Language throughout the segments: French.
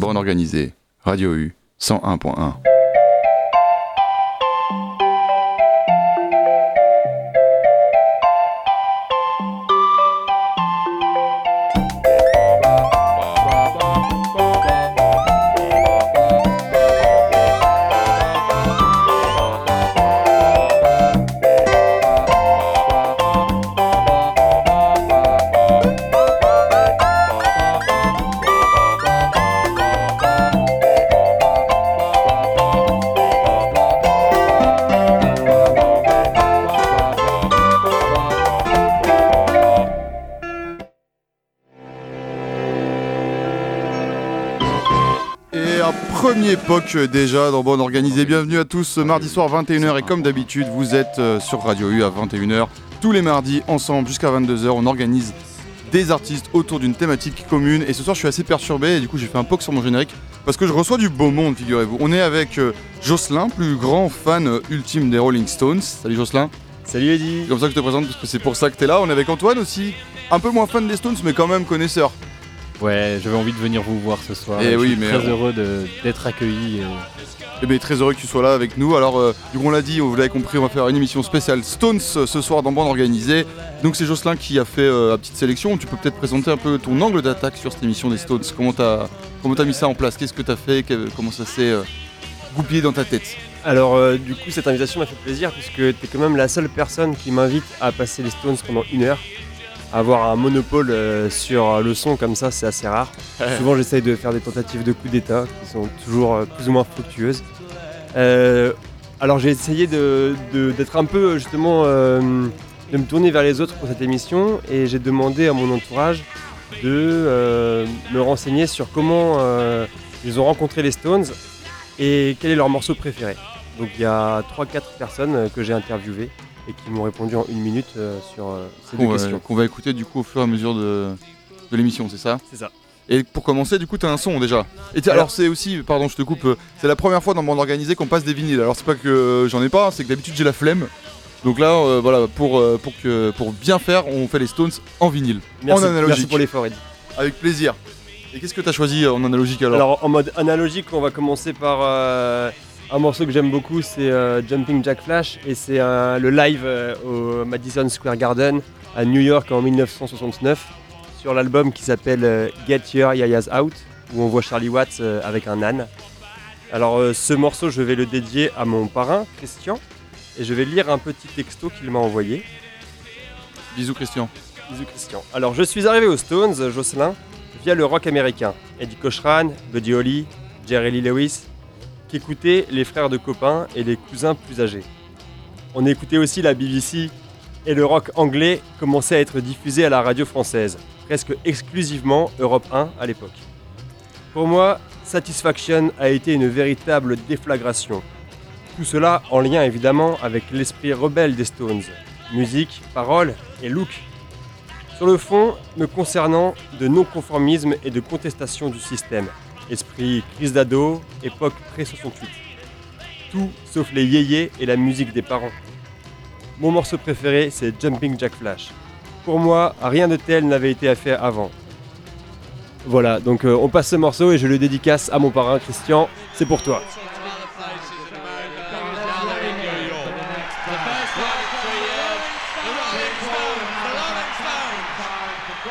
bande organisée, Radio U 101.1. époque euh, déjà dans Bonne Organisée. Bienvenue à tous, ce mardi soir 21h et comme d'habitude vous êtes euh, sur Radio U à 21h tous les mardis ensemble jusqu'à 22h. On organise des artistes autour d'une thématique commune et ce soir je suis assez perturbé et du coup j'ai fait un poke sur mon générique parce que je reçois du beau monde figurez-vous. On est avec euh, Jocelyn, plus grand fan euh, ultime des Rolling Stones. Salut Jocelyn. Salut Eddy C'est comme ça que je te présente parce que c'est pour ça que t'es là. On est avec Antoine aussi, un peu moins fan des Stones mais quand même connaisseur. Ouais, j'avais envie de venir vous voir ce soir. Eh Je oui, suis mais très on- heureux d'être accueilli. euh. Eh bien, très heureux que tu sois là avec nous. Alors, euh, du coup, on l'a dit, vous l'avez compris, on va faire une émission spéciale Stones euh, ce soir dans Bande Organisée. Donc, c'est Jocelyn qui a fait euh, la petite sélection. Tu peux peut-être présenter un peu ton angle d'attaque sur cette émission des Stones. Comment t'as comment t'as mis ça en place? Qu'est-ce que t'as fait? Que- Comment ça s'est euh, goupillé dans ta tête? Alors euh, du coup cette invitation m'a fait plaisir puisque tu es quand même la seule personne qui m'invite à passer les Stones pendant une heure. Avoir un monopole euh, sur le son comme ça c'est assez rare. Souvent j'essaye de faire des tentatives de coups d'état qui sont toujours euh, plus ou moins fructueuses. Euh, alors j'ai essayé de- de- d'être un peu justement euh, de me tourner vers les autres pour cette émission et j'ai demandé à mon entourage de euh, me renseigner sur comment euh, ils ont rencontré les Stones et quel est leur morceau préféré. Donc il y a 3-4 personnes euh, que j'ai interviewées et qui m'ont répondu en une minute euh, sur euh, ces deux Qu'on va, questions. qu'on va écouter du coup au fur et à mesure de, de l'émission, c'est ça C'est ça. Et pour commencer, du coup, t'as un son déjà. Et Alors- alors, c'est aussi, pardon, je te coupe, euh, c'est la première fois dans Bande Organisée qu'on passe des vinyles. Alors, c'est pas que euh, j'en ai pas, hein, c'est que d'habitude j'ai la flemme. Donc là, euh, voilà, pour, pour, que, pour bien faire, on fait les Stones en vinyle. Merci, en analogique. merci pour l'effort Eddie. Avec plaisir. Et qu'est-ce que t'as choisi en analogique alors, Alors en mode analogique on va commencer par euh, un morceau que j'aime beaucoup c'est euh, Jumping Jack Flash et c'est euh, le live euh, au Madison Square Garden à New York en 1969 sur l'album qui s'appelle Get Your Yayas Out où on voit Charlie Watts avec un âne. Alors ce morceau je vais le dédier à mon parrain Christian et je vais lire un petit texto qu'il m'a envoyé. Bisous Christian. Bisous Christian. Alors je suis arrivé aux Stones, Jocelyn, via le rock américain. Eddie Cochran, Buddy Holly, Jerry Lee Lewis, qui écoutaient les frères de copains et les cousins plus âgés. On écoutait aussi la BBC et le rock anglais commençait à être diffusé à la radio française, presque exclusivement Europe 1 à l'époque. Pour moi, Satisfaction a été une véritable déflagration. Tout cela en lien évidemment avec l'esprit rebelle des Stones, musique, paroles et look sur le fond, me concernant de non-conformisme et de contestation du système. Esprit crise d'ado, époque pré-68. Tout sauf les yéyés et la musique des parents. Mon morceau préféré, c'est Jumping Jack Flash. Pour moi, rien de tel n'avait été fait avant. Voilà, donc euh, on passe ce morceau et je le dédicace à mon parrain Christian. C'est pour toi.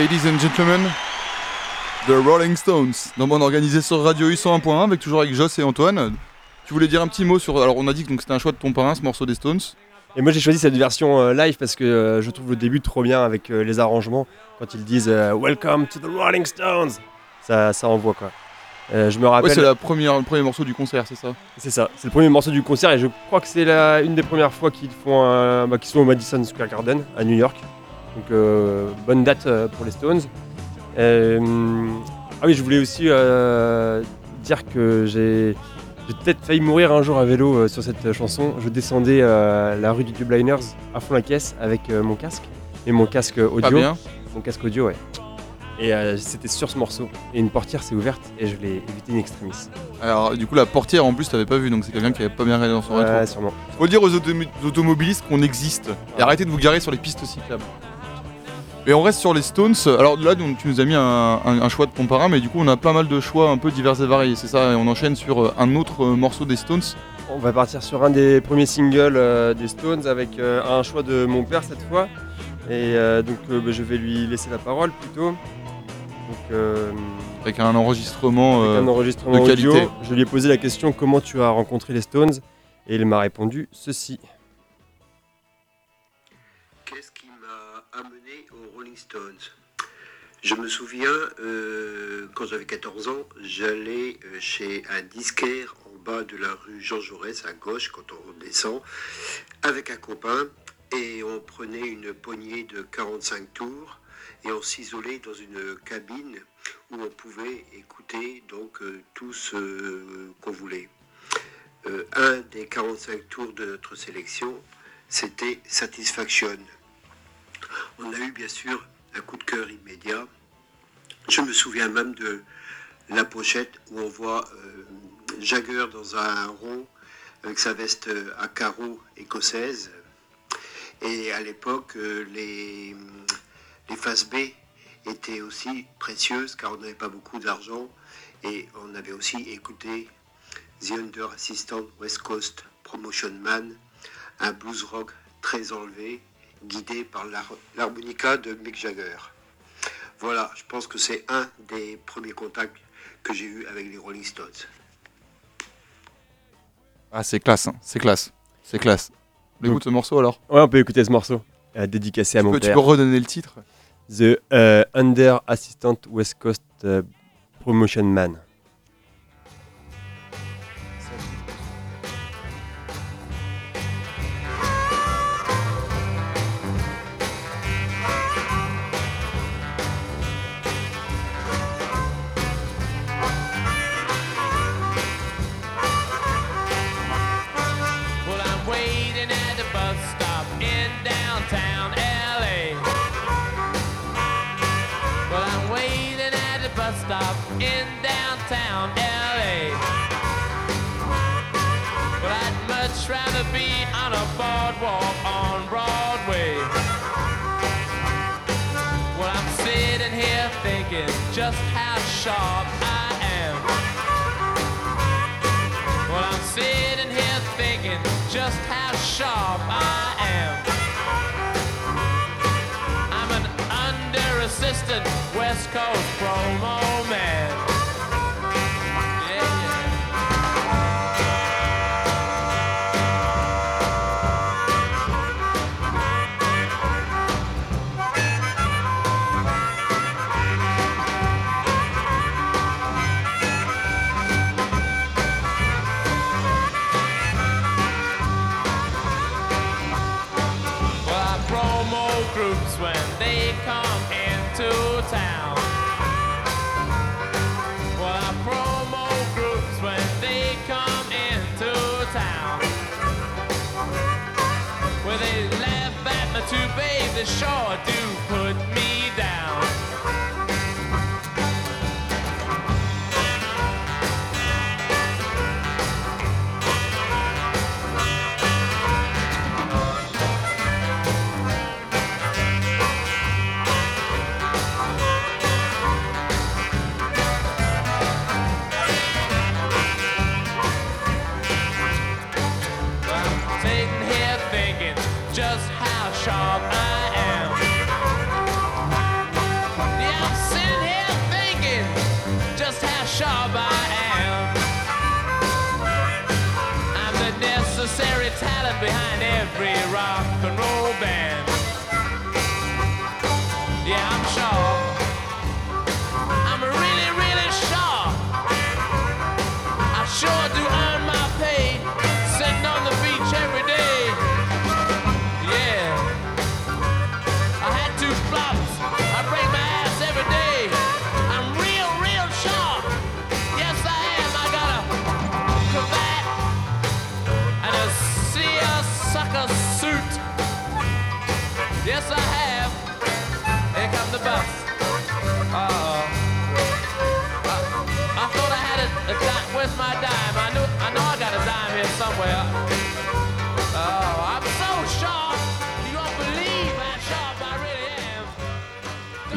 Ladies and gentlemen, The Rolling Stones, dans Bon Organisé sur Radio U 101.1, avec toujours avec Joss et Antoine. Tu voulais dire un petit mot sur. Alors, on a dit que c'était un choix de ton parrain, ce morceau des Stones. Et moi j'ai choisi cette version euh, live parce que euh, je trouve le début trop bien avec euh, les arrangements quand ils disent Welcome to the Rolling Stones. Ça, ça envoie quoi. Je me Ouais, rappelle. c'est la première, le premier morceau du concert, c'est ça? C'est ça, c'est le premier morceau du concert et je crois que c'est une des premières fois qu'ils font bah, qu'ils sont au Madison Square Garden à New York. Donc euh, bonne date euh, pour les Stones. Euh, ah oui, je voulais aussi dire que j'ai peut-être failli mourir un jour à vélo sur cette chanson. Je descendais la rue du Dubliners à fond la caisse avec mon casque et mon casque audio. Bien. Mon casque audio, ouais. Et euh, c'était sur ce morceau. Et une portière s'est ouverte et je l'ai évité in extremis. Alors, du coup, la portière en plus, t'avais pas vu, donc c'est quelqu'un qui avait pas bien regardé dans son rétro. Ouais, sûrement. Faut dire aux automobilistes qu'on existe et arrêtez de vous garer sur les pistes cyclables. Et on reste sur les Stones. Alors là, donc, tu nous as mis un, un- un choix de ton parrain, mais du coup, on a pas mal de choix un peu divers et variés, c'est ça Et on enchaîne sur euh, un autre euh, morceau des Stones. On va partir sur un des premiers singles euh, des Stones avec euh, un choix de mon père cette fois. Et euh, donc bah, je vais lui laisser la parole plutôt. Donc euh, Avec un enregistrement. avec un enregistrement de audio. qualité. Je lui ai posé la question comment tu as rencontré les Stones? Et il m'a répondu ceci. Je me souviens, euh, quand j'avais 14 ans, j'allais euh, chez un disquaire en bas de la rue Jean Jaurès, à gauche, quand on descend, avec un copain, et on prenait une poignée de 45 tours, et on s'isolait dans une cabine où on pouvait écouter donc euh, tout ce qu'on voulait. Un des 45 tours de notre sélection, c'était Satisfaction. On a eu bien sûr un coup de cœur immédiat. Je me souviens même de la pochette où on voit euh, Jagger dans un rond avec sa veste euh, à carreaux écossaise. Et à l'époque, euh, les, les faces B étaient aussi précieuses car on n'avait pas beaucoup d'argent et on avait aussi écouté The Under Assistant West Coast Promotion Man, un blues rock très enlevé, guidé par l'har- l'harmonica de Mick Jagger. Voilà, je pense que c'est un des premiers contacts que j'ai eu avec les Rolling Stones. Ah, c'est classe, hein, c'est classe, c'est classe. On écoute ce morceau alors? Ouais, on peut écouter ce morceau euh, dédicacé à tu mon peux, tu père. peux redonner le titre? The euh, Under Assistant West Coast euh, Promotion Man.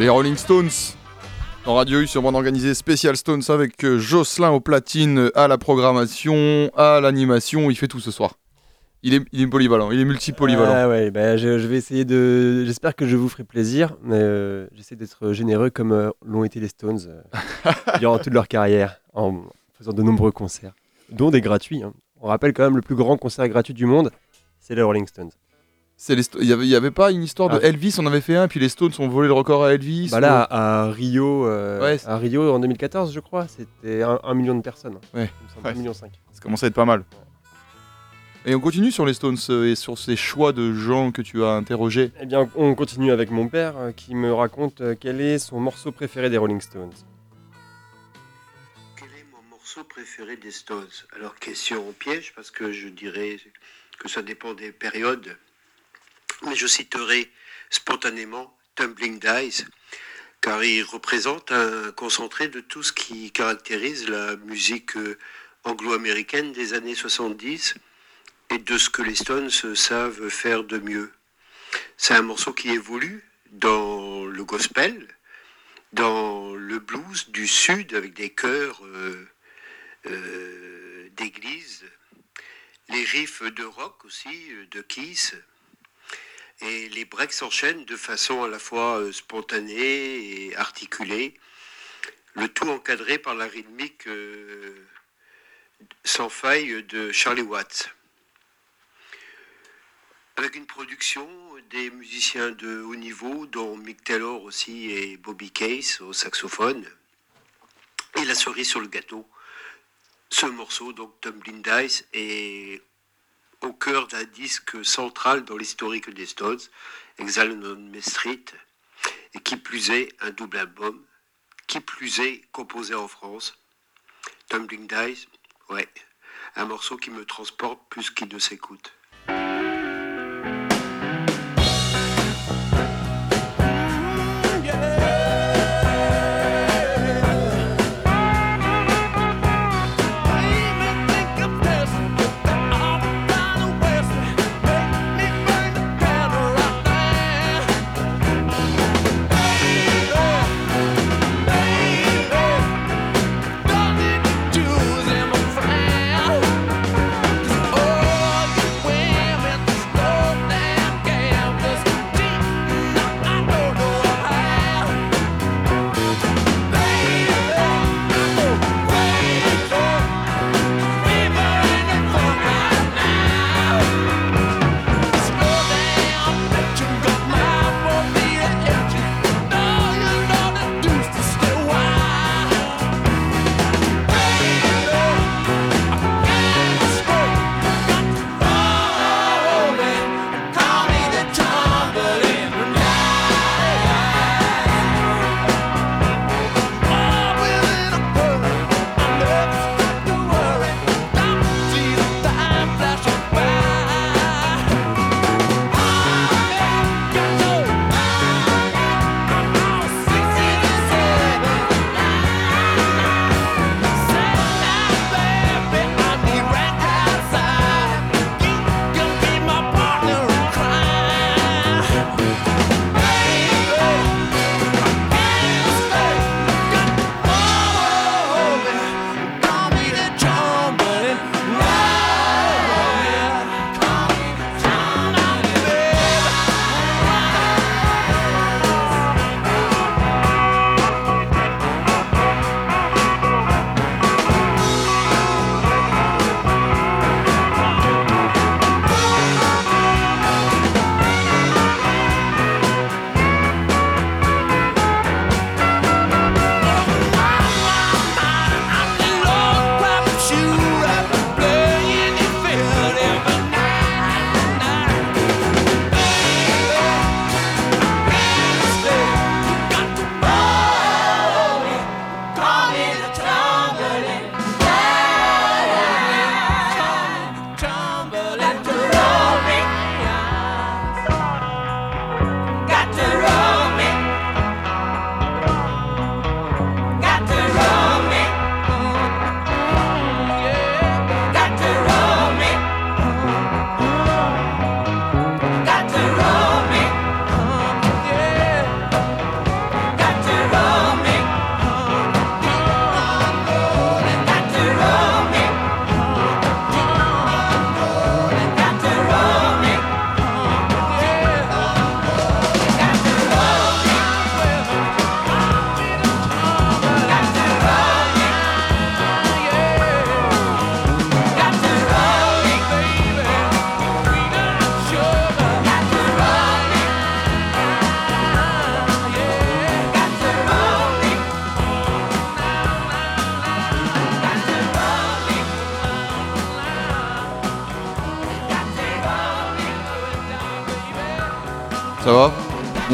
Les Rolling Stones en Radio U sur bande organisée spécial Stones avec euh, Jocelyn au platine, à la programmation, à l'animation, il fait tout ce soir. Il est, il est polyvalent, il est multipolyvalent. Ah ouais, bah, je, je vais essayer de. J'espère que je vous ferai plaisir, mais euh, j'essaie d'être généreux comme euh, l'ont été les Stones euh, durant toute leur carrière, en faisant de nombreux concerts, dont des gratuits. hein. On rappelle quand même le plus grand concert gratuit du monde, c'est les Rolling Stones. Il y avait, pas une histoire de Ah. Elvis, on avait fait un, puis les Stones ont volé le record à Elvis. Bah là, à Rio, euh, Ouais, à Rio en 2014, je crois, c'était un, un million de personnes. Ouais. Semble, Ouais. un million cinq. ça commence à être pas mal. Et on continue sur les Stones euh, et sur ces choix de gens que tu as interrogés. Eh bien, on continue avec mon père euh, qui me raconte euh, quel est son morceau préféré des Rolling Stones. Quel est mon morceau préféré des Stones? Alors, question au piège, parce que je dirais que ça dépend des périodes. Mais je citerai spontanément Tumbling Dice, car il représente un concentré de tout ce qui caractérise la musique euh, anglo-américaine des années 70 et de ce que les Stones savent faire de mieux. C'est un morceau qui évolue dans le gospel, dans le blues du sud avec des chœurs euh, euh, d'église, les riffs de rock aussi, de Kiss, et les breaks s'enchaînent de façon à la fois euh, spontanée et articulée, le tout encadré par la rythmique euh, sans faille de Charlie Watts. Avec une production des musiciens de haut niveau, dont Mick Taylor aussi et Bobby Case au saxophone. Et la cerise sur le gâteau, ce morceau, donc Tumbling Dice, est au cœur d'un disque central dans l'historique des Stones, Exile on Main Street, et qui plus est un double album, qui plus est composé en France. Tumbling Dice, ouais, un morceau qui me transporte plus qu'il ne s'écoute.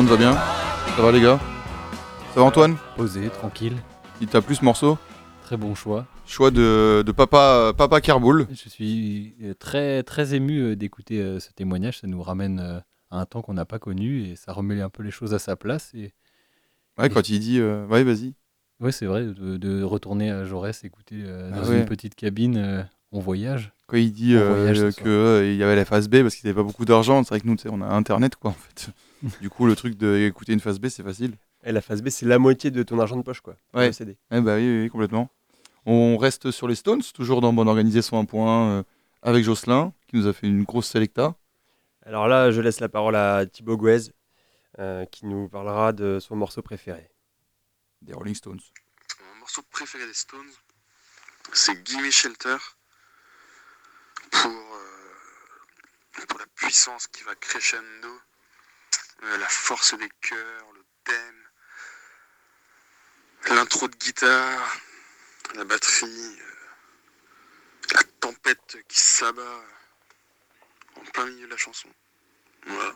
Va bien Ça va les gars Ça va Antoine Posé, tranquille. Il t'a plu ce morceau Très bon choix. Choix de, de papa, papa Kerboul. Je suis très, très ému euh, d'écouter euh, ce témoignage. Ça nous ramène euh, à un temps qu'on n'a pas connu et ça remet un peu les choses à sa place. Et Ouais, quand il dit. euh, Ouais, vas-y. ouais, c'est vrai, de, de retourner à Jaurès, écouter euh, dans Ah ouais. une petite cabine, euh, on voyage. Quand il dit On euh, voyage ce que soir. euh, il y avait la phase B parce qu'il n'avait pas beaucoup d'argent, c'est vrai que nous, on a Internet, quoi, en fait. du coup, le truc d'écouter une phase B, c'est facile. Et la phase B, c'est la moitié de ton argent de poche, quoi. Ouais. Le CD. Eh bah oui, complètement. On reste sur les Stones, toujours dans Bonne Organisée sur un point, euh, avec Jocelyn, qui nous a fait une grosse selecta. Alors là, je laisse la parole à Thibaut Gouez, euh, qui nous parlera de son morceau préféré. Des Rolling Stones. Mon morceau préféré des Stones, c'est Gimme Shelter pour, euh, pour la puissance qui va crescendo, euh, la force des chœurs, le thème, l'intro de guitare, la batterie, euh, la tempête qui s'abat en plein milieu de la chanson. Voilà.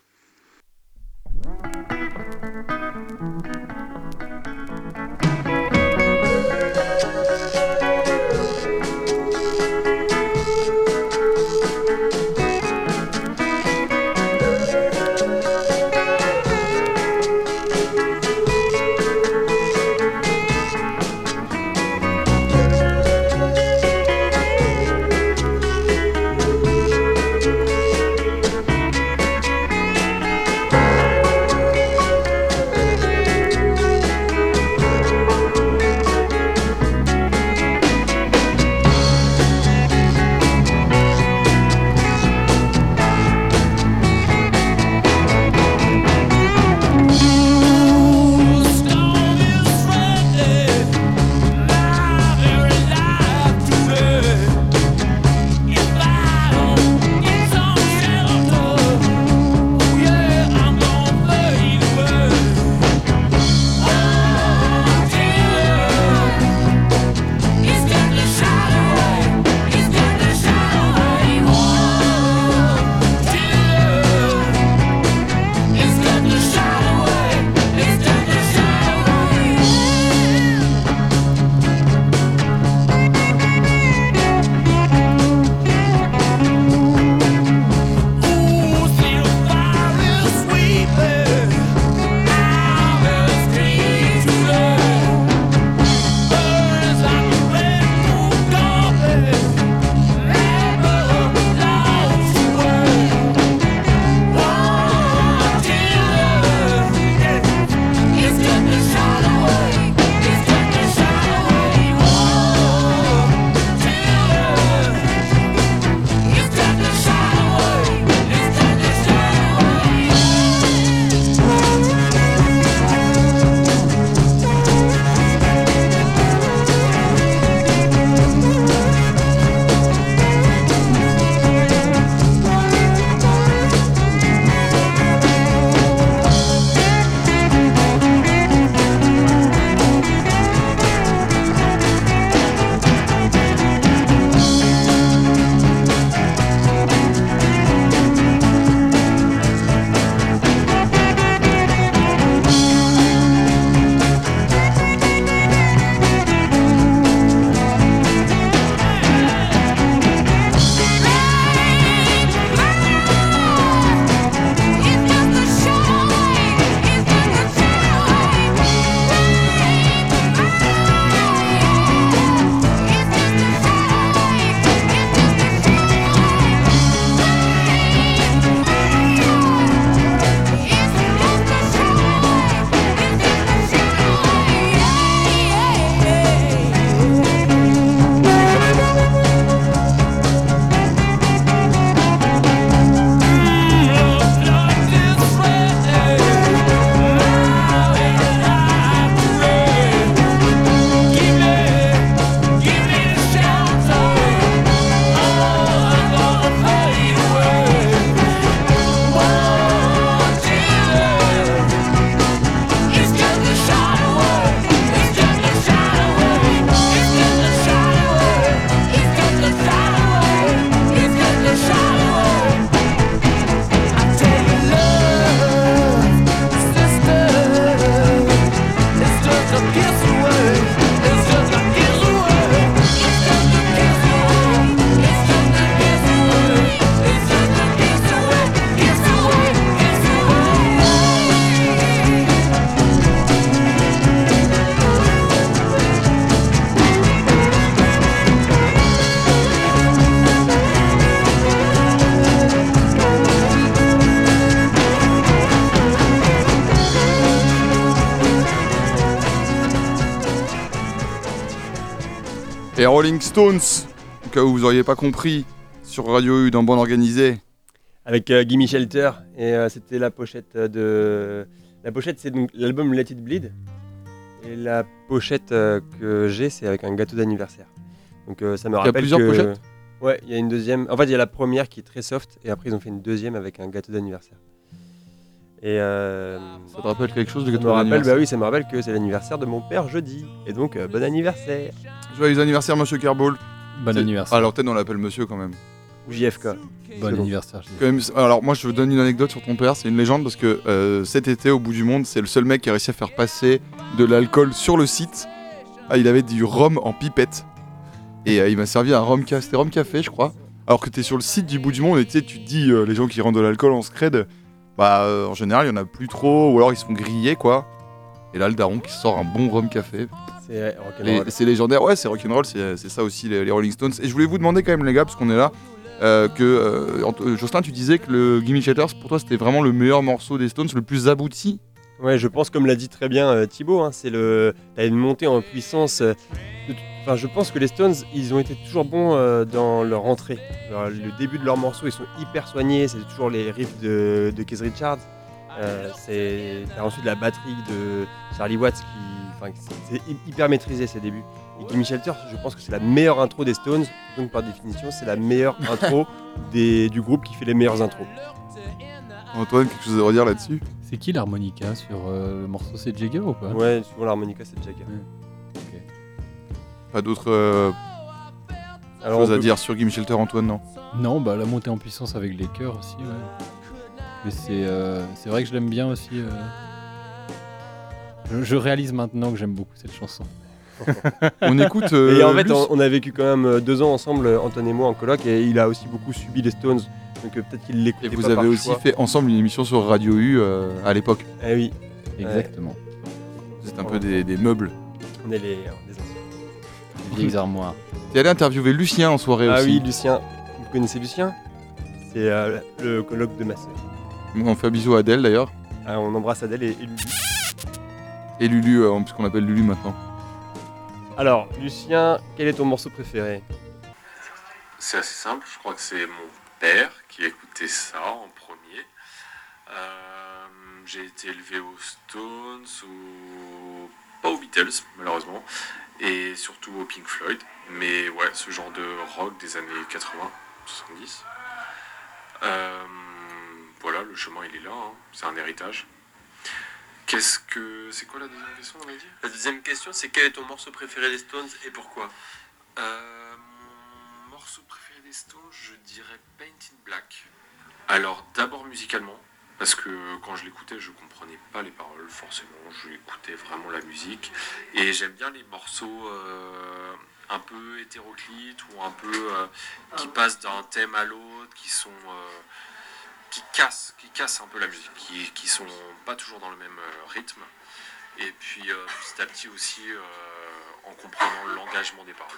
Rolling Stones, au cas où vous auriez pas compris, sur Radio U dans Bande Organisée. Avec euh, Gimme Shelter. Et euh, c'était la pochette de. La pochette, c'est donc l'album Let It Bleed. Et la pochette euh, que j'ai, c'est avec un gâteau d'anniversaire. Donc euh, ça me rappelle. plusieurs que- pochettes? Ouais, il y a une deuxième. En fait, il y a la première qui est très soft. Et après, ils ont fait une deuxième avec un gâteau d'anniversaire. Et. euh, Ça te rappelle quelque chose de ça gâteau me rappelle, d'anniversaire? bah oui, ça me rappelle que c'est l'anniversaire de mon père jeudi. Et donc, euh, bon anniversaire. Joyeux anniversaire, monsieur Kerball. Bon anniversaire. Alors, peut-être on l'appelle monsieur quand même. Ou JFK. bon anniversaire. Quand même, alors moi je vous donne une anecdote sur ton père, c'est une légende parce que euh, cet été au bout du monde, c'est le seul mec qui a réussi à faire passer de l'alcool sur le site. Ah, il avait du rhum en pipette et euh, il m'a servi un rhum rhum café je crois. Alors que t'es sur le site du bout du monde et tu sais, tu te dis euh, les gens qui rendent de l'alcool en scred, bah euh, en général il y en a plus trop ou alors ils se font griller quoi. Et là le daron qui sort un bon rhum café, C'est les- rock'n'roll. c'est légendaire, ouais, c'est rock'n'roll, c'est ça aussi les, les Rolling Stones. Et je voulais vous demander quand même, les gars, parce qu'on est là, euh, que euh, euh, Jocelyn, tu disais que le Gimme Shelters, pour toi, c'était vraiment le meilleur morceau des Stones, le plus abouti. Ouais, je pense, comme l'a dit très bien euh, Thibaut, hein, c'est le, t'as une montée en puissance. euh, de- Enfin, je pense que les Stones, ils ont été toujours bons euh, dans leur entrée. Alors, le début de leurs morceaux, ils sont hyper soignés. C'est toujours les riffs de, de Keith Richards. Euh, c'est t'as ensuite la batterie de Charlie Watts qui, enfin, c'est c'est hy- hyper maîtrisé ces débuts. Et Gimme Shelter, je pense que c'est la meilleure intro des Stones. Donc par définition, c'est la meilleure intro des, du groupe qui fait les meilleures intros. Antoine, quelque chose à redire là-dessus? C'est qui l'harmonica sur euh, le morceau C'est Jagger ou pas? Ouais, souvent l'harmonica c'est Jagger. Pas d'autres euh, Alors, choses on à peut- dire sur Gimme Shelter, Antoine, non? Non, bah la montée en puissance avec les chœurs aussi, ouais. Mais c'est euh, c'est vrai que je l'aime bien aussi. Je, je réalise maintenant que j'aime beaucoup cette chanson. On écoute. euh, Et en fait, on, on a vécu quand même euh, deux ans ensemble, euh, Antoine et moi, en coloc, et il a aussi beaucoup subi les Stones. Donc euh, peut-être qu'il l'écoutait Et vous pas avez par aussi choix. fait ensemble une émission sur Radio U euh, à l'époque. Eh oui, Exactement. C'est un peu des, des meubles. on est les, euh, des anciens. Les vieilles armoires. T'es allé interviewer Lucien en soirée Ah aussi. oui, Lucien. Vous connaissez Lucien? C'est euh, le coloc de ma sœur. On fait un bisou à Adèle d'ailleurs. Ah, on embrasse Adèle et, et. Et Lulu, euh, puisqu'on l'appelle Lulu maintenant. Alors, Lucien, quel est ton morceau préféré? C'est assez simple, je crois que c'est mon père qui écoutait ça en premier. Euh, J'ai été élevé aux Stones ou pas aux Beatles malheureusement, et surtout au Pink Floyd. Mais ouais, ce genre de rock des années 80, 70. Euh, voilà, le chemin il est là, hein. c'est un héritage. Qu'est-ce que. C'est quoi la deuxième question, on a dit? La deuxième question, c'est quel est ton morceau préféré des Stones et pourquoi? Euh, mon morceau préféré des Stones, je dirais Paint in Black. Alors d'abord musicalement, parce que quand je l'écoutais, je comprenais pas les paroles forcément, je écoutais vraiment la musique. Et j'aime bien les morceaux euh, un peu hétéroclites ou un peu euh, qui passent d'un thème à l'autre, qui sont euh, qui cassent, un peu la musique, qui, qui sont pas toujours dans le même euh, rythme. Et puis euh, petit à petit aussi euh, en comprenant l'engagement des paroles.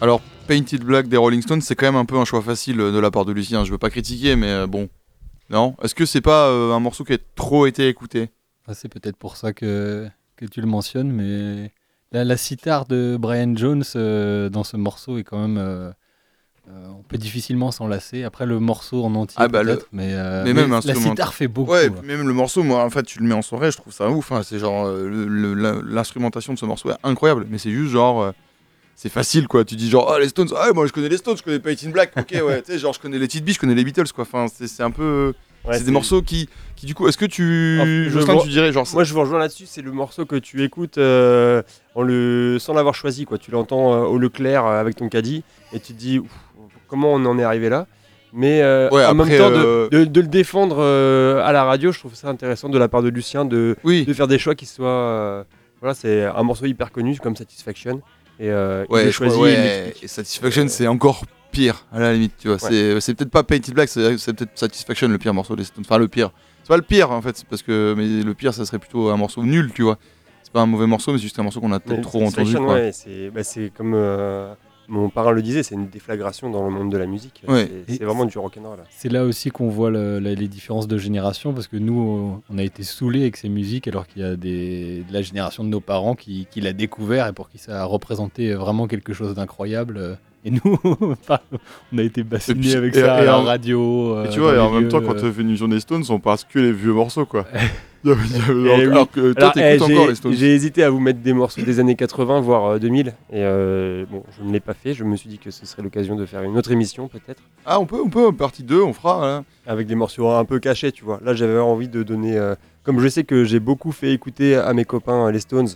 Alors, Painted Black des Rolling Stones, c'est quand même un peu un choix facile euh, de la part de Lucien. Je veux pas critiquer, mais euh, bon. Non? Est-ce que c'est pas euh, un morceau qui a trop été écouté? Ah, c'est peut-être pour ça que, que tu le mentionnes, mais la, la sitar de Brian Jones euh, dans ce morceau est quand même. euh, on peut difficilement s'en lasser. Après, le morceau en entier, Ah bah, le- peut-être, mais, mais même la sitar fait beaucoup. Ouais, hein. même le morceau, moi, en fait, tu le mets en soirée, je trouve ça ouf. hein. C'est genre, l'instrumentation de ce morceau est incroyable, mais c'est juste genre. C'est facile quoi, tu dis genre, ah les Stones, ah moi je connais les Stones, je connais Painted Black, ok ouais, tu sais, genre je connais les Tit Beats, je connais les Beatles quoi, enfin c'est c'est un peu. Ouais, c'est des morceaux qui, qui du coup, est-ce que tu. Je Jocelyn, vois- tu dirais genre. Moi, je vous rejoins là-dessus. C'est le morceau que tu écoutes euh, en le... sans l'avoir choisi. Quoi. Tu l'entends euh, au Leclerc euh, avec ton caddie et tu te dis comment on en est arrivé là? Mais euh, Ouais, en après, même temps, de- de, de le défendre euh, à la radio, je trouve ça intéressant de la part de Lucien de, Oui. de faire des choix qui soient. euh, voilà, c'est un morceau hyper connu comme Satisfaction. Et euh, il Ouais, crois- il et Satisfaction, c'est encore pire, à la limite, tu vois. Ouais. C'est- C'est peut-être pas Painted Black, c'est c'est peut-être Satisfaction le pire morceau des Stones. Enfin, le pire. C'est pas le pire, en fait, c'est parce que. Mais le pire, ça serait plutôt un morceau nul, tu vois. C'est pas un mauvais morceau, mais c'est juste un morceau qu'on a peut-être trop entendu, ouais, c'est bah, c'est comme euh, mon parrain le disait, c'est une déflagration dans le monde de la musique. Ouais. C'est- vraiment du rock'n'roll. C'est là aussi qu'on voit le- la- les différences de génération, parce que nous, on- a été saoulés avec ces musiques, alors qu'il y a des, de la génération de nos parents qui, qui l'a découvert et pour qui ça a représenté vraiment quelque chose d'incroyable. Et nous, on a été bassinés puis- avec et- ça à et la radio. Et euh, tu vois, et en même temps, quand euh, tu fais une des Stones, on passe que les vieux morceaux, quoi. Avait- Eh alors que toi, eh, t'écoutes j'ai- encore les Stones. J'ai hésité à vous mettre des morceaux des années 80, voire euh, 2000. Et euh, bon, je ne l'ai pas fait. Je me suis dit que ce serait l'occasion de faire une autre émission, peut-être. Ah, on peut, on peut, partie 2, on fera. voilà. Avec des morceaux un peu cachés, tu vois. Là, j'avais envie de donner. euh, comme je sais que j'ai beaucoup fait écouter à mes copains euh, les Stones,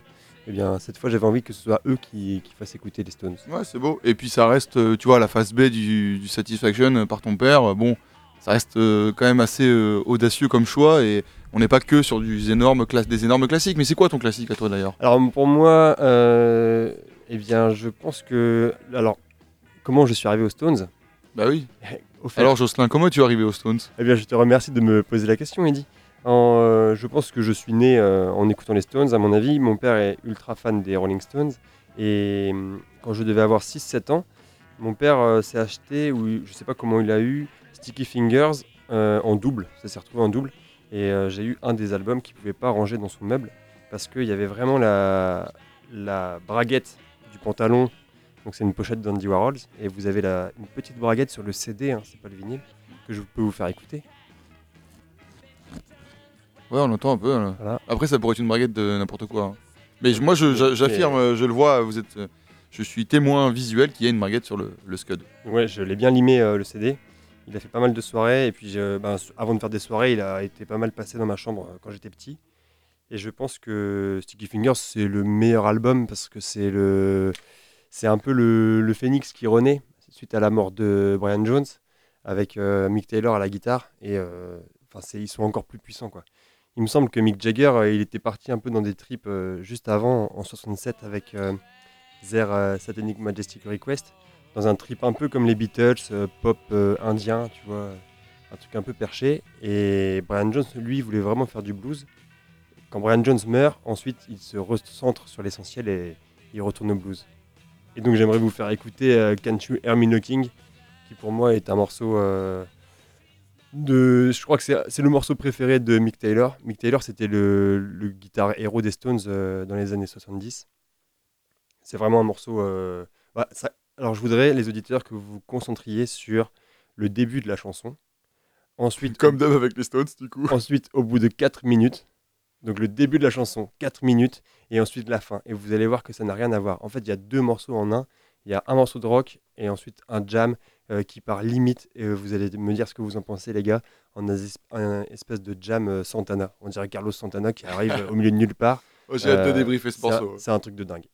eh bien, cette fois, j'avais envie que ce soit eux qui, qui fassent écouter les Stones. Ouais, c'est beau. Et puis ça reste, euh, tu vois, la phase B du, du Satisfaction euh, par ton père. euh, Bon, ça reste euh, quand même assez euh, audacieux comme choix et on n'est pas que sur du des énormes classiques. Mais c'est quoi ton classique à toi d'ailleurs? Alors pour moi, euh, eh bien, je pense que. Alors, comment je suis arrivé aux Stones? Bah oui. Alors Jocelyn, comment es-tu arrivé aux Stones? Eh bien, je te remercie de me poser la question, Eddy. En, euh, je pense que je suis né euh, en écoutant les Stones, à mon avis. Mon père est ultra fan des Rolling Stones. Et quand je devais avoir 6-7 ans, mon père euh, s'est acheté, ou je sais pas comment il a eu, Sticky Fingers en double. Ça s'est retrouvé en double. Et euh, j'ai eu un des albums qu'il ne pouvait pas ranger dans son meuble parce qu'il y avait vraiment la, la braguette du pantalon. Donc c'est une pochette d'Andy Warhols. Et vous avez la, une petite braguette sur le CD, hein, c'est pas le vinyle, que je peux vous faire écouter. Ouais, on entend un peu. là. Voilà. Après, ça pourrait être une braguette de n'importe quoi. hein. Mais je- moi, je- j'a- j'affirme, euh, je le vois, vous êtes, euh, je suis témoin visuel qu'il y a une braguette sur le, le Scud. Ouais, je l'ai bien limé euh, le CD. Il a fait pas mal de soirées et puis je- ben, avant de faire des soirées, il a été pas mal passé dans ma chambre euh, quand j'étais petit. Et je pense que Sticky Fingers c'est le meilleur album parce que c'est un peu le, le phénix qui renaît suite à la mort de Brian Jones avec euh, Mick Taylor à la guitare et euh, enfin ils sont encore plus puissants. Il me semble que Mick Jagger euh, il était parti un peu dans des trips euh, juste avant en 67 avec euh, Their euh, Satanic Majestic Request dans un trip un peu comme les Beatles, euh, pop euh, indien, tu vois, un truc un peu perché. Et Brian Jones, lui, voulait vraiment faire du blues. Quand Brian Jones meurt, ensuite, il se recentre sur l'essentiel et il retourne au blues. Et donc, j'aimerais vous faire écouter euh, Can't You Hear Me Knocking, qui pour moi est un morceau de. Je crois que c'est le morceau préféré de Mick Taylor. Mick Taylor, c'était le, le guitare héros des Stones dans les années 70. C'est vraiment un morceau. bah, alors, je voudrais, les auditeurs, que vous vous concentriez sur le début de la chanson. Ensuite, Comme d'hab avec les Stones, du coup. ensuite, au bout de 4 minutes, donc le début de la chanson, 4 minutes, et ensuite la fin. Et vous allez voir que ça n'a rien à voir. En fait, il y a deux morceaux en un. Il y a un morceau de rock et ensuite un jam euh, qui part limite. Et euh, vous allez me dire ce que vous en pensez, les gars, en un, es- un espèce de jam euh, Santana. On dirait Carlos Santana qui arrive euh, au milieu de nulle part. Oh, J'ai hâte de Euh, débriefer ce C'est un- morceau. C'est un truc de dingue.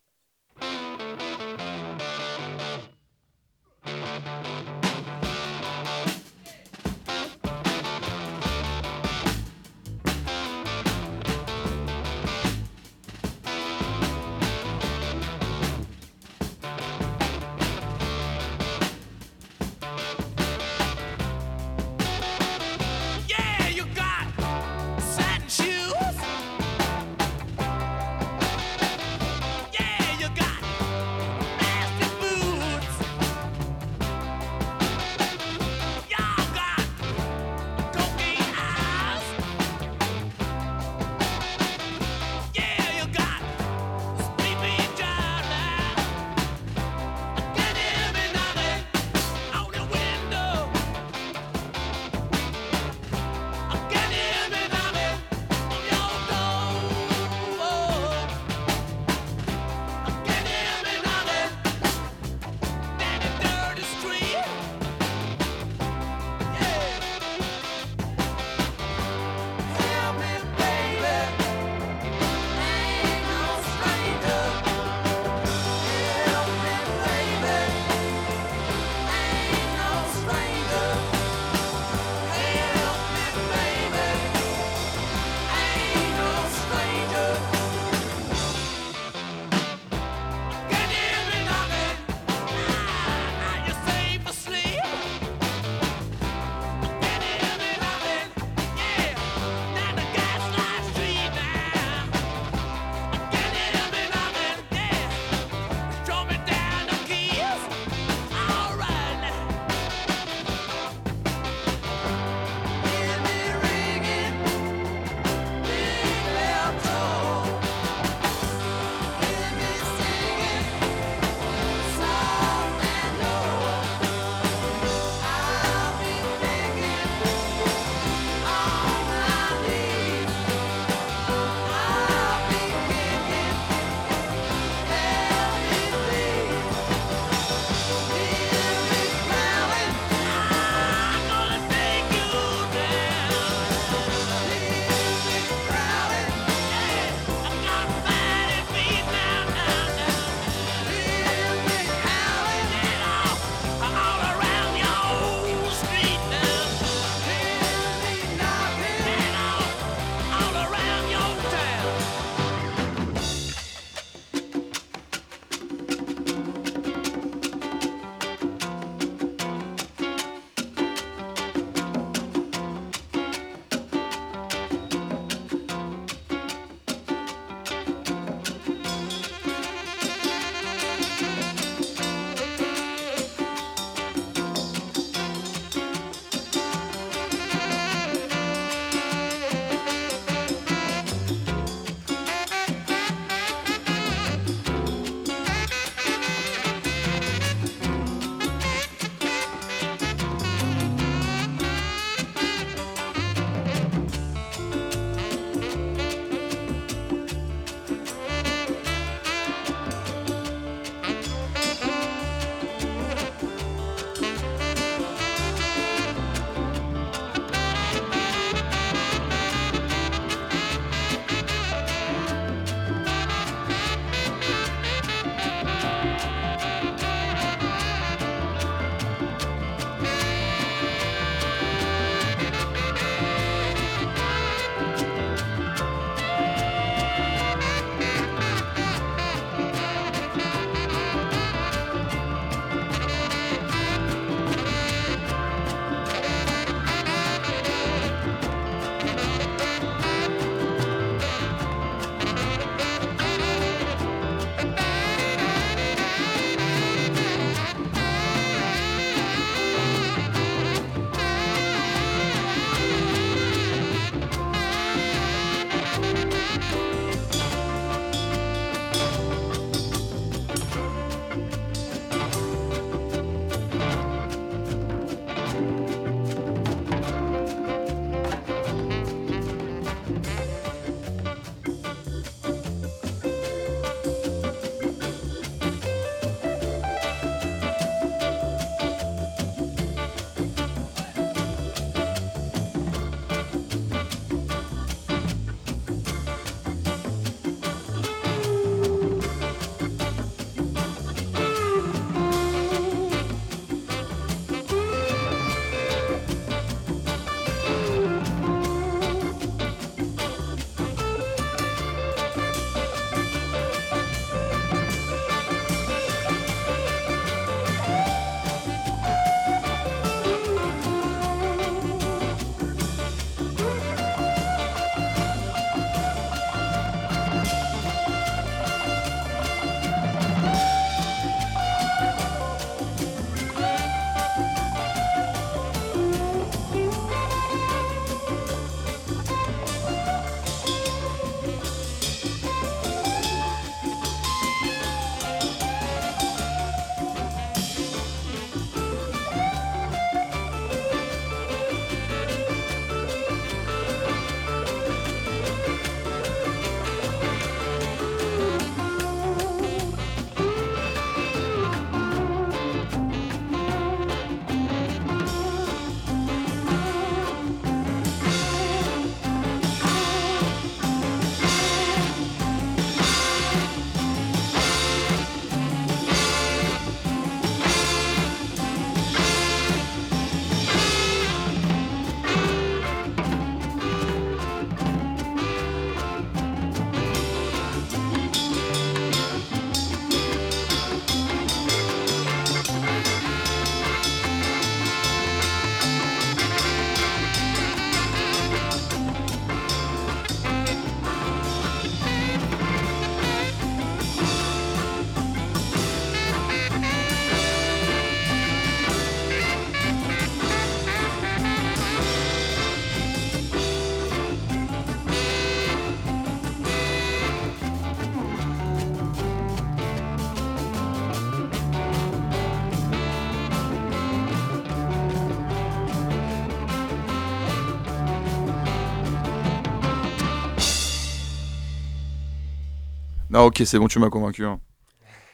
Non, ok, c'est bon, tu m'as convaincu. hein.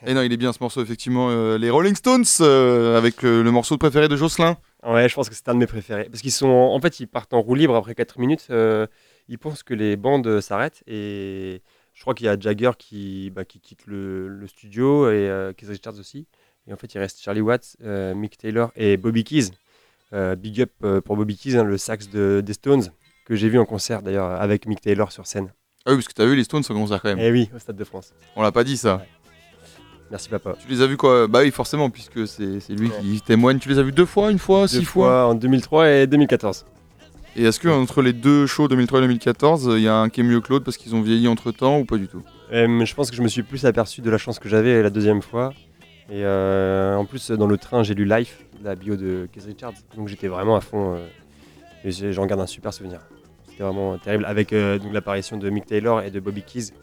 Et non, il est bien ce morceau, effectivement. euh, les Rolling Stones, euh, avec le, le morceau préféré de Jocelyn. Ouais, je pense que c'est un de mes préférés. Parce qu'ils sont. En fait, ils partent en roue libre après 4 minutes. euh, ils pensent que les bandes euh, s'arrêtent. Et je crois qu'il y a Jagger qui, bah, qui quitte le, le studio et euh, Keith Richards aussi. Et en fait, il reste Charlie Watts, euh, Mick Taylor et Bobby Keys. Euh, big up euh, pour Bobby Keys, hein, le sax de, des Stones, que j'ai vu en concert d'ailleurs avec Mick Taylor sur scène. Ah oui, parce que t'as vu les Stones en concert quand même. Eh oui, au Stade de France. On l'a pas dit ça. Merci papa. Tu les as vus quoi? Bah oui, forcément, puisque c'est lui Ouais. qui témoigne. Tu les as vus deux fois, une fois, Deux six fois? en 2003 et 2014. Et est-ce que entre les deux shows 2003 et 2014, il y a un qui est mieux que l'autre parce qu'ils ont vieilli entre temps ou pas du tout? Euh, je pense que je me suis plus aperçu de la chance que j'avais la deuxième fois. Et euh, en plus, dans le train, j'ai lu Life, la bio de Keith Richards. Donc j'étais vraiment à fond. euh, et j'en garde un super souvenir. C'était vraiment terrible. Avec euh, donc l'apparition de Mick Taylor et de Bobby Keys,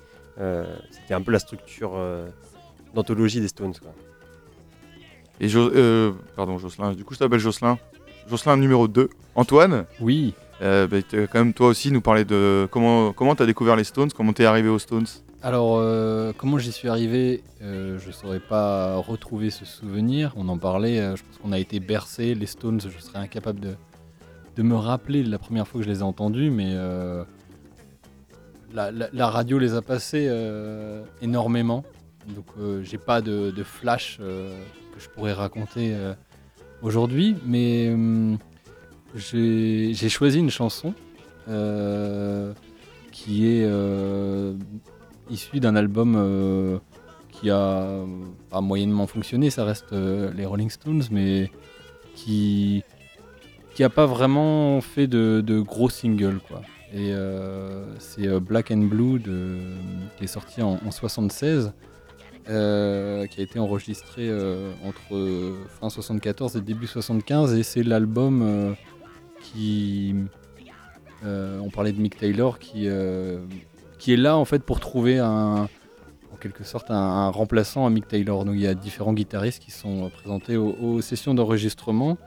euh, c'était un peu la structure euh, d'anthologie des Stones. Quoi. Et Jo- euh, pardon, Jocelyn. Du coup, je t'appelle Jocelyn. Jocelyn numéro 2. Antoine, Oui. euh, bah, quand même toi aussi nous parler de comment comment t'as découvert les Stones, comment t'es arrivé aux Stones? Alors, euh, comment j'y suis arrivé euh, Je ne saurais pas retrouver ce souvenir. On en parlait, euh, je pense qu'on a été bercé. Les Stones, je serais incapable de, de me rappeler la première fois que je les ai entendus, mais euh, la, radio les a passés euh, énormément. Donc, euh, j'ai pas de, flash que je pourrais raconter aujourd'hui, mais hum, j'ai choisi une chanson qui est euh, issu d'un album qui a moyennement fonctionné, ça reste les Rolling Stones, mais qui qui a pas vraiment fait de, gros singles quoi. Et euh, c'est euh, Black and Blue qui est sorti en, en 76, euh, qui a été enregistré entre fin 74 et début 75, et c'est l'album qui on parlait de Mick Taylor qui qui est là en fait pour trouver un, en quelque sorte un, remplaçant à Mick Taylor. Donc il y a différents guitaristes qui sont présentés aux sessions d'enregistrement.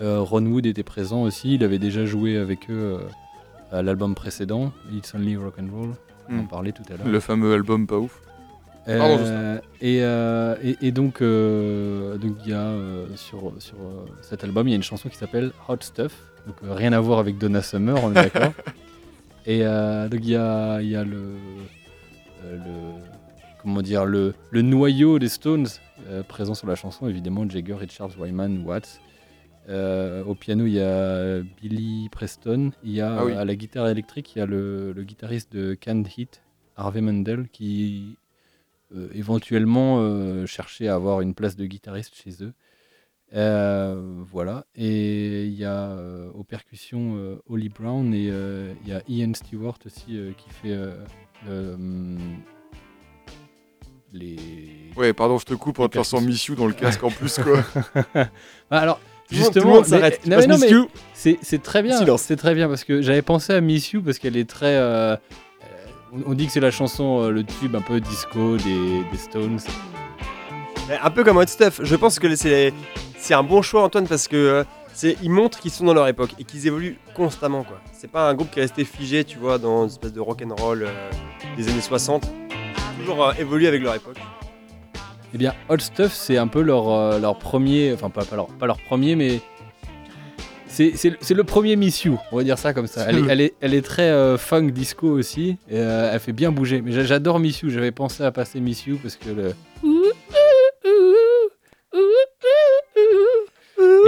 Euh, Ron Wood était présent aussi, il avait déjà joué avec eux euh, à l'album précédent, It's Only Rock and Roll. On en Hmm. parlait tout à l'heure. Le fameux album pas ouf. Euh, Pardon, et, euh, et, et donc, euh, donc il y a sur, sur cet album, il y a une chanson qui s'appelle Hot Stuff. Donc rien à voir avec Donna Summer, on est d'accord. et donc il y a, il y a le, le comment dire le, le noyau des Stones présent sur la chanson, évidemment Jagger, Richards, Wyman, Watts. Euh, au piano, il y a Billy Preston. Il y a Ah oui. à la guitare électrique, il y a le, le guitariste de Canned Heat, Harvey Mendel, qui euh, éventuellement euh, cherchait à avoir une place de guitariste chez eux. Voilà. Et il y a aux percussions Holly Brown et il y a Ian Stewart aussi qui fait le, les. Ouais, pardon, je te coupe en Les te passant percussions. Miss You dans le casque en plus quoi. Bah, alors, Justement, s'arrête. Non, non, c'est très bien. C'est très bien parce que j'avais pensé à Miss You parce qu'elle est très. euh, on- dit que c'est la chanson, euh, le tube un peu disco des, des Stones. Un peu comme Hot Stuff. Je pense que c'est c'est un bon choix, Antoine, parce que euh, c'est ils montrent qu'ils sont dans leur époque et qu'ils évoluent constamment. quoi. C'est pas un groupe qui est resté figé, tu vois, dans une espèce de rock and roll euh, des années 60. Toujours euh, évolué avec leur époque. Eh bien, Hot Stuff, c'est un peu leur, euh, leur premier. Enfin, pas, pas, leur, pas leur premier, mais. C'est c'est le- premier Miss You, on va dire ça comme ça. Elle est, elle est, elle est très euh, funk disco aussi, et euh, elle fait bien bouger. Mais j'a- j'adore Miss You, j'avais pensé à passer Miss You parce que le.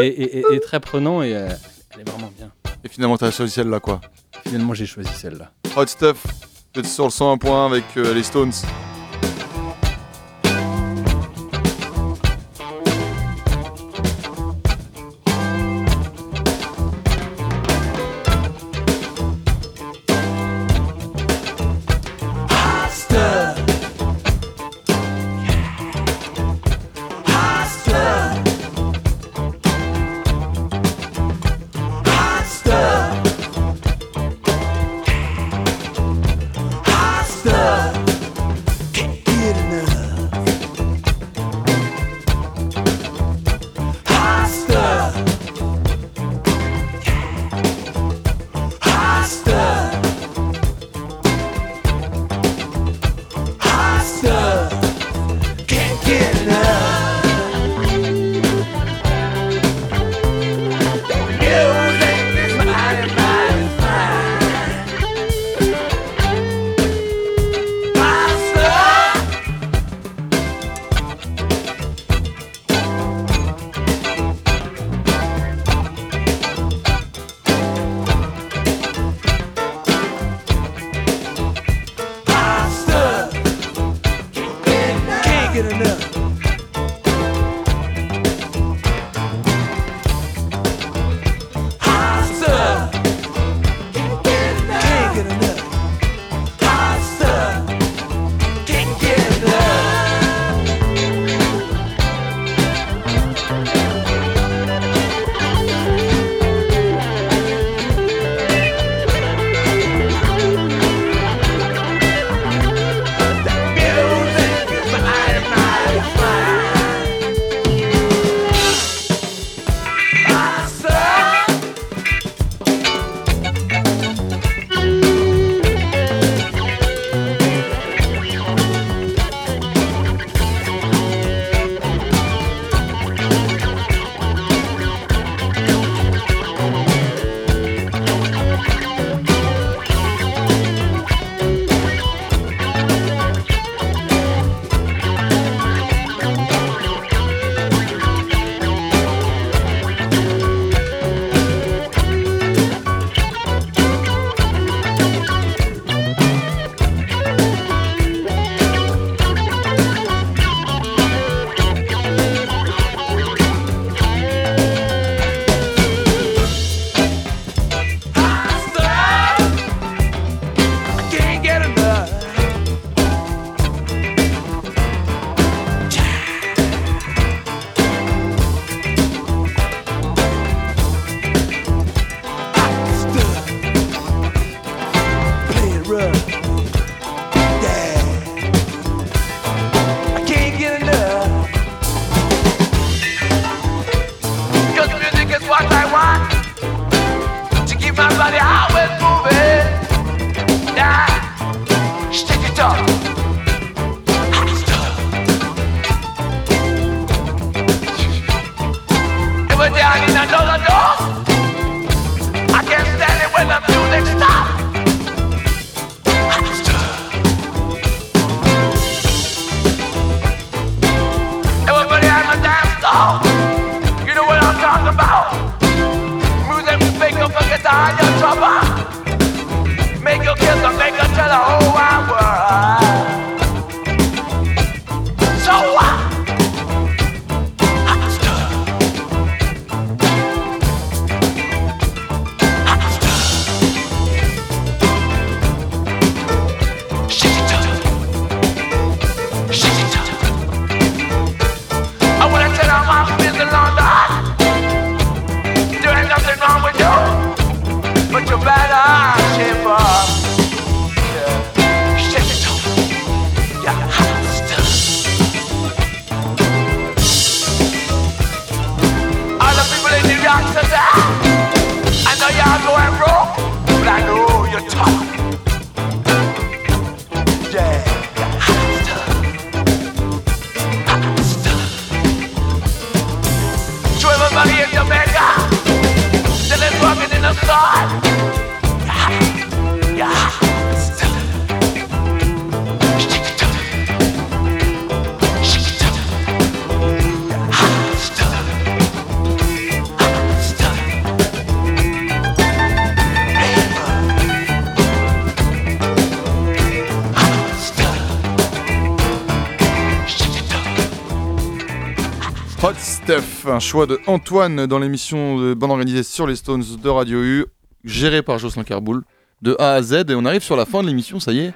Et, et- et- et très prenant, et euh, elle est vraiment bien. Et finalement, t'as choisi celle-là quoi. Finalement, j'ai choisi celle-là. Hot Stuff, êtes sur le 101 points avec euh, les Stones. The whole choix de Antoine dans l'émission de bande organisée sur les Stones de Radio U, gérée par Jocelyn Carboul, de A à Z. Et on arrive sur la fin de l'émission, ça y est.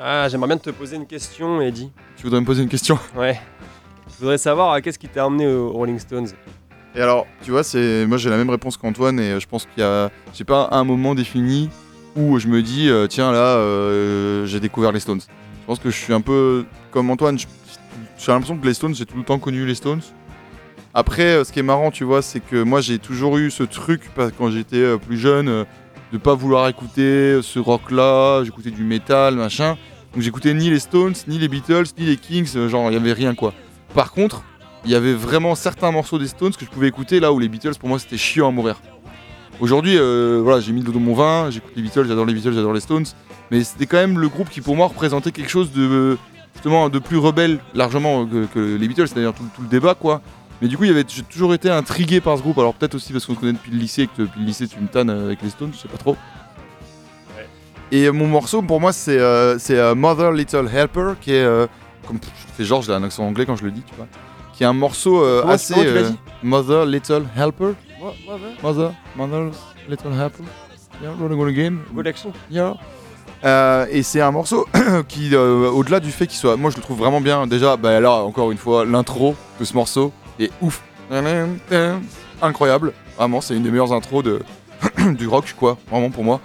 Ah, j'aimerais bien te poser une question, Eddie. Tu voudrais me poser une question? Ouais. Je voudrais savoir euh, qu'est-ce qui t'a emmené aux Rolling Stones? Et alors, tu vois, c'est moi j'ai la même réponse qu'Antoine et euh, je pense qu'il y a, j'ai pas un moment défini où je me dis euh, tiens là euh, j'ai découvert les Stones. Je pense que je suis un peu comme Antoine. J'ai l'impression que les Stones j'ai tout le temps connu les Stones. Après, euh, ce qui est marrant, tu vois, c'est que moi j'ai toujours eu ce truc quand j'étais euh, plus jeune euh, de pas vouloir écouter ce rock-là. J'écoutais du métal, machin. Donc j'écoutais ni les Stones, ni les Beatles, ni les Kings. genre il y avait rien quoi. Par contre, il y avait vraiment certains morceaux des Stones que je pouvais écouter là où les Beatles pour moi c'était chiant à mourir. Aujourd'hui, voilà, j'ai mis de l'eau dans mon vin, j'écoute les Beatles, j'adore les Beatles, j'adore les Stones, mais c'était quand même le groupe qui pour moi représentait quelque chose de justement de plus rebelle largement que, les Beatles, c'est d'ailleurs tout, tout le débat quoi. Mais du coup, j'ai toujours été intrigué par ce groupe, alors peut-être aussi parce qu'on se connaît depuis le lycée et que depuis le lycée tu me tannes avec les Stones, je sais pas trop. Et mon morceau pour moi c'est euh, euh, Mother Little Helper qui est euh, comme je fais genre j'ai un accent anglais quand je le dis tu vois. Qui est un morceau euh, assez euh, dit Mother Little Helper. Mother? Mother Little Helper. Yeah rolling on again. Good action yeah. Euh, et c'est un morceau qui euh, au-delà du fait qu'il soit moi je le trouve vraiment bien. Déjà bah là encore une fois l'intro de ce morceau est ouf incroyable vraiment c'est une des meilleures intros de du rock quoi vraiment pour moi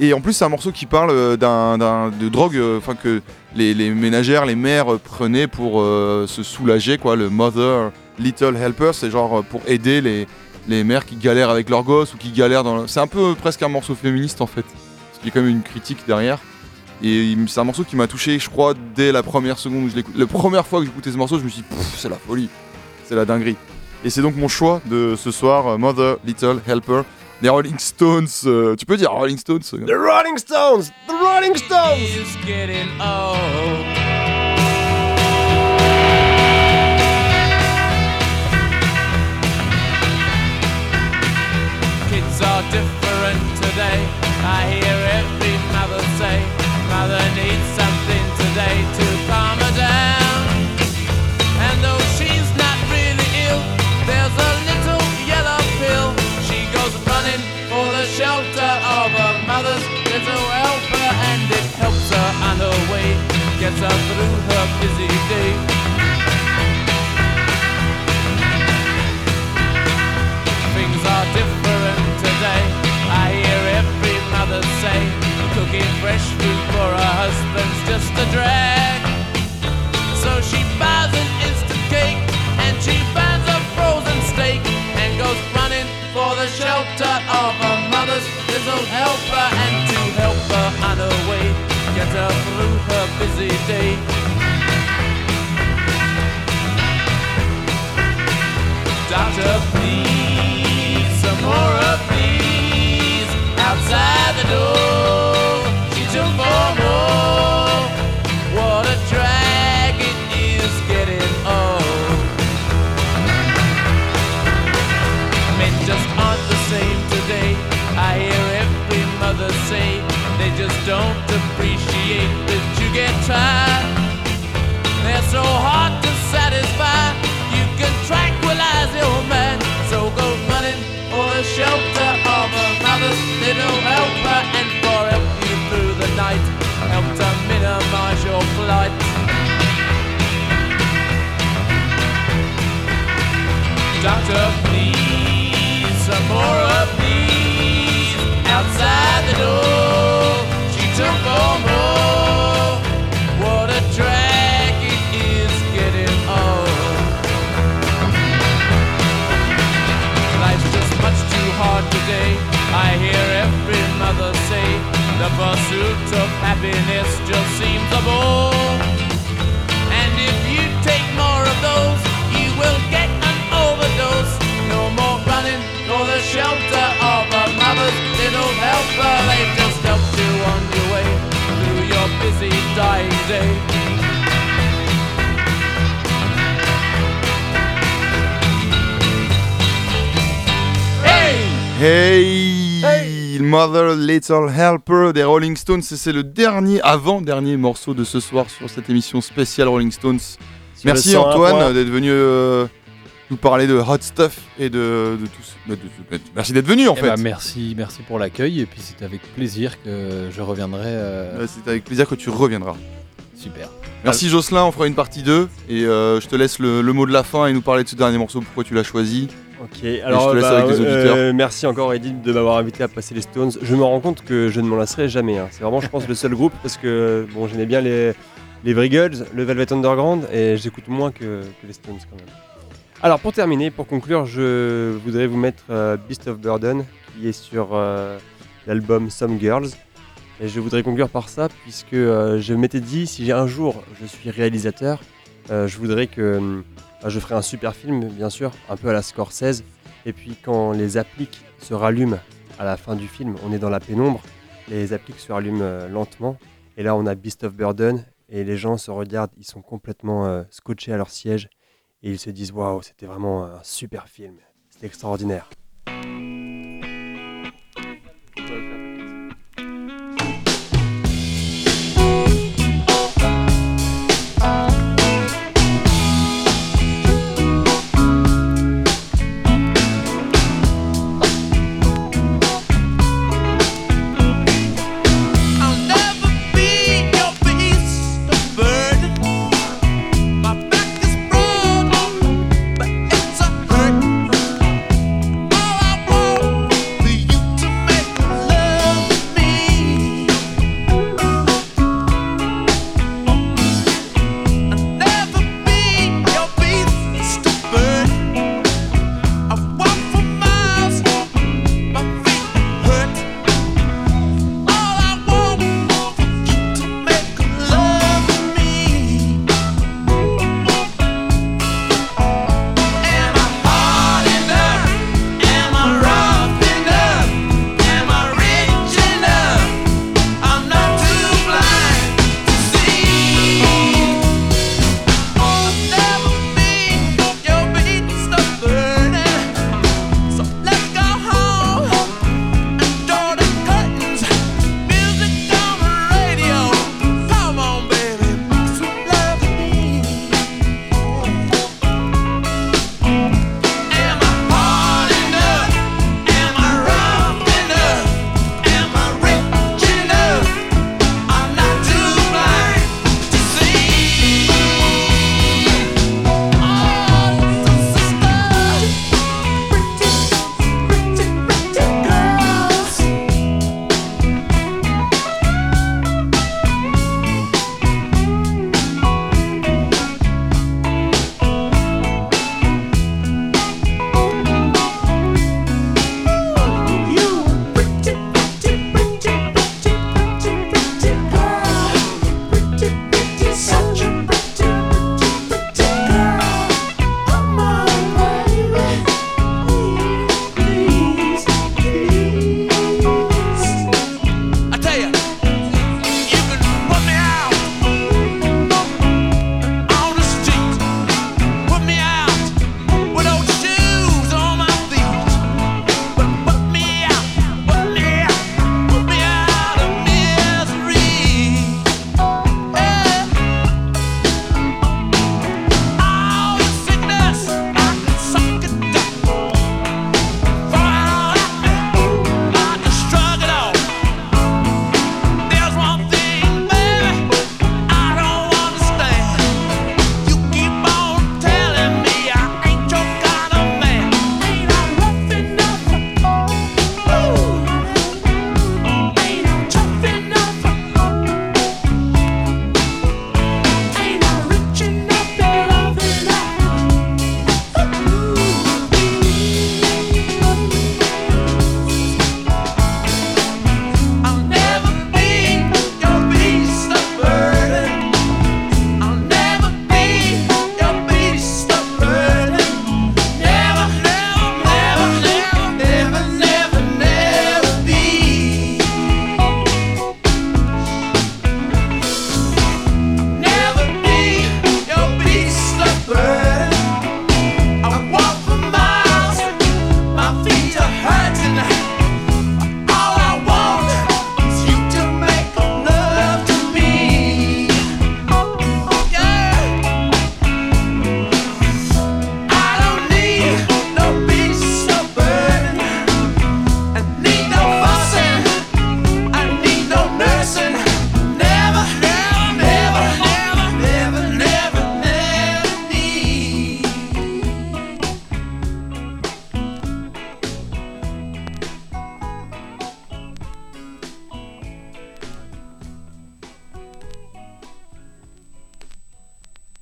et en plus, c'est un morceau qui parle euh, d'un, de drogue, euh, enfin que les, ménagères, les mères euh, prenaient pour se soulager, quoi. Le Mother Little Helper, c'est genre pour aider les, mères qui galèrent avec leurs gosses ou qui galèrent dans. le- C'est un peu presque un morceau féministe en fait, qu'il y a quand même une critique derrière. Et c'est un morceau qui m'a touché, je crois, dès la première seconde où je l'écoute. La première fois que j'écoutais ce morceau, je me suis dit, c'est la folie, c'est la dinguerie. Et c'est donc mon choix de ce soir, euh, Mother Little Helper. Les Rolling Stones, euh, tu peux dire Rolling Stones The Rolling Stones The Rolling Stones are different today. I hear every mother say, Mother needs something today to gets her through her busy day. Things are different today. I hear every mother say, cooking fresh food for her husband's just a drag. So she buys an instant cake and she buys a frozen steak and goes running for the shelter of her mother's little helper and to help her on her way, get her through busy day. Doctor, please, some more of these outside the door. She took four more. What a drag it is getting old. Men just aren't the same today. I hear every mother say they just don't appreciate the get tired. They're so hard to satisfy. You can tranquilize your man. So go running for the shelter of a mother's little helper and for help you through the night. Help to minimize your flight. Doctor, the pursuit of happiness just seems a bore. And if you take more of those, you will get an overdose. No more running for the shelter of a mother's little helper. They just helped you on your way through your busy dying day. Hey! Mother Little Helper des Rolling Stones, c'est le dernier, avant-dernier morceau de ce soir sur cette émission spéciale Rolling Stones. Sur Merci le 101 Antoine d'être venu euh, nous parler de Hot Stuff et de, de tout. ce- de- de- de- merci d'être venu en Eh fait. ben, merci, merci pour l'accueil. Et puis c'est avec plaisir que je reviendrai. euh, C'est avec plaisir que tu reviendras. Super. Merci Jocelyn, on fera une partie 2 et euh, je te laisse le, le mot de la fin et nous parler de ce dernier morceau, pourquoi tu l'as choisi? Ok, alors je te laisse bah, avec les auditeurs. euh, merci encore Edith de m'avoir invité à passer les Stones. Je me rends compte que je ne m'en lasserai jamais. hein. C'est vraiment, je pense, le seul groupe parce que bon, j'aimais bien les, les le Velvet Underground et j'écoute moins que, que les Stones quand même. Alors pour terminer, pour conclure, je voudrais vous mettre euh, Beast of Burden qui est sur euh, l'album Some Girls. Et je voudrais conclure par ça puisque je m'étais dit si un jour je suis réalisateur, je voudrais que ah, je ferai un super film, bien sûr, un peu à la Scorsese. Et puis quand les appliques se rallument à la fin du film, on est dans la pénombre, les appliques se rallument euh, lentement. Et là, on a Beast of Burden et les gens se regardent, ils sont complètement euh, scotchés à leur siège et ils se disent waouh, c'était vraiment un super film, c'était extraordinaire.